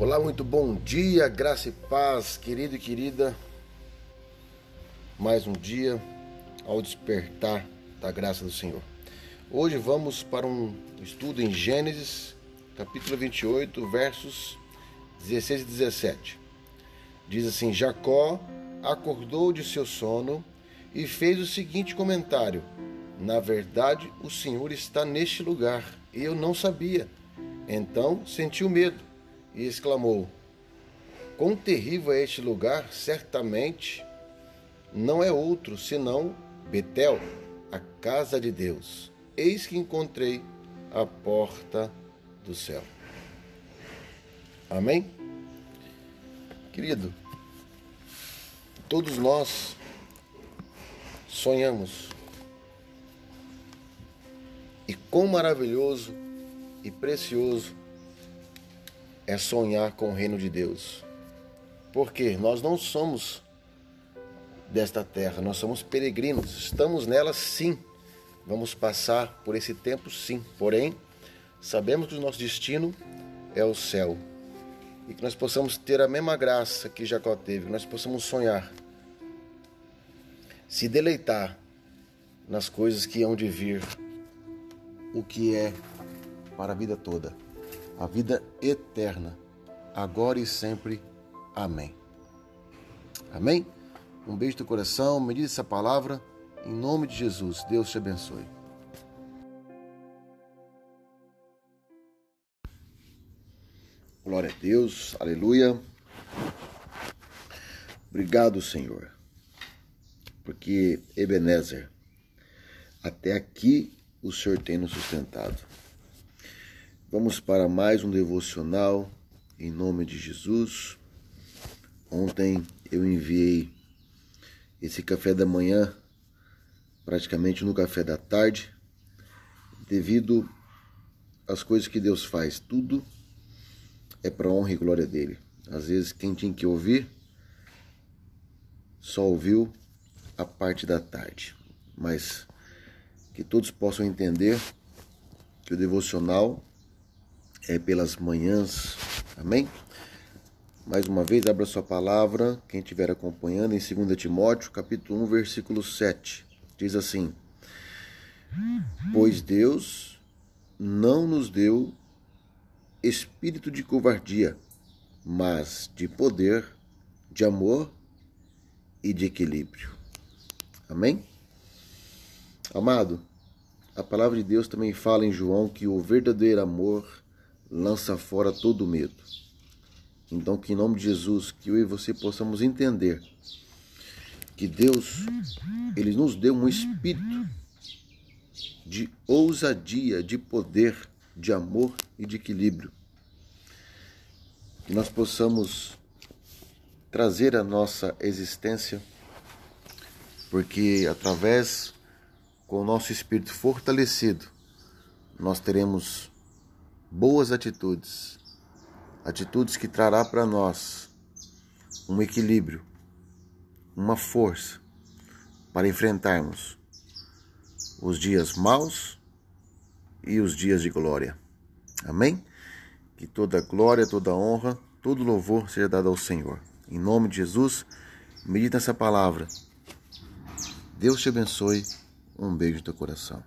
Olá, muito bom dia, graça e paz, querido e querida. Mais um dia ao despertar da graça do Senhor. Hoje vamos para um estudo em Gênesis, capítulo 28, versos 16 e 17. Diz assim: Jacó acordou de seu sono e fez o seguinte comentário: Na verdade, o Senhor está neste lugar eu não sabia. Então sentiu medo e exclamou: Quão terrível é este lugar! Certamente não é outro senão Betel, a casa de Deus. Eis que encontrei a porta do céu. Amém? Querido, todos nós sonhamos. E quão maravilhoso e precioso é sonhar com o reino de Deus. Porque nós não somos desta terra, nós somos peregrinos, estamos nela sim. Vamos passar por esse tempo sim. Porém, sabemos que o nosso destino é o céu. E que nós possamos ter a mesma graça que Jacó teve, que nós possamos sonhar, se deleitar nas coisas que hão de vir, o que é para a vida toda a vida eterna, agora e sempre. Amém. Amém? Um beijo do coração, medite essa palavra. Em nome de Jesus, Deus te abençoe. Glória a Deus, aleluia. Obrigado, Senhor, porque Ebenezer, até aqui o Senhor tem nos sustentado. Vamos para mais um devocional em nome de Jesus. Ontem eu enviei esse café da manhã praticamente no café da tarde, devido às coisas que Deus faz. Tudo é para honra e glória dele. Às vezes quem tinha que ouvir só ouviu a parte da tarde, mas que todos possam entender que o devocional é, pelas manhãs. Amém? Mais uma vez, abra sua palavra, quem estiver acompanhando, em 2 Timóteo, capítulo 1, versículo 7. Diz assim: Pois Deus não nos deu espírito de covardia, mas de poder, de amor e de equilíbrio. Amém? Amado, a palavra de Deus também fala em João que o verdadeiro amor lança fora todo medo. Então, que em nome de Jesus, que eu e você possamos entender que Deus, Ele nos deu um espírito de ousadia, de poder, de amor e de equilíbrio. Que nós possamos trazer a nossa existência, porque através, com o nosso espírito fortalecido, nós teremos boas atitudes, atitudes que trará para nós um equilíbrio, uma força para enfrentarmos os dias maus e os dias de glória. Amém? Que toda glória, toda honra, todo louvor seja dado ao Senhor. Em nome de Jesus, medita essa palavra. Deus te abençoe. Um beijo no teu coração.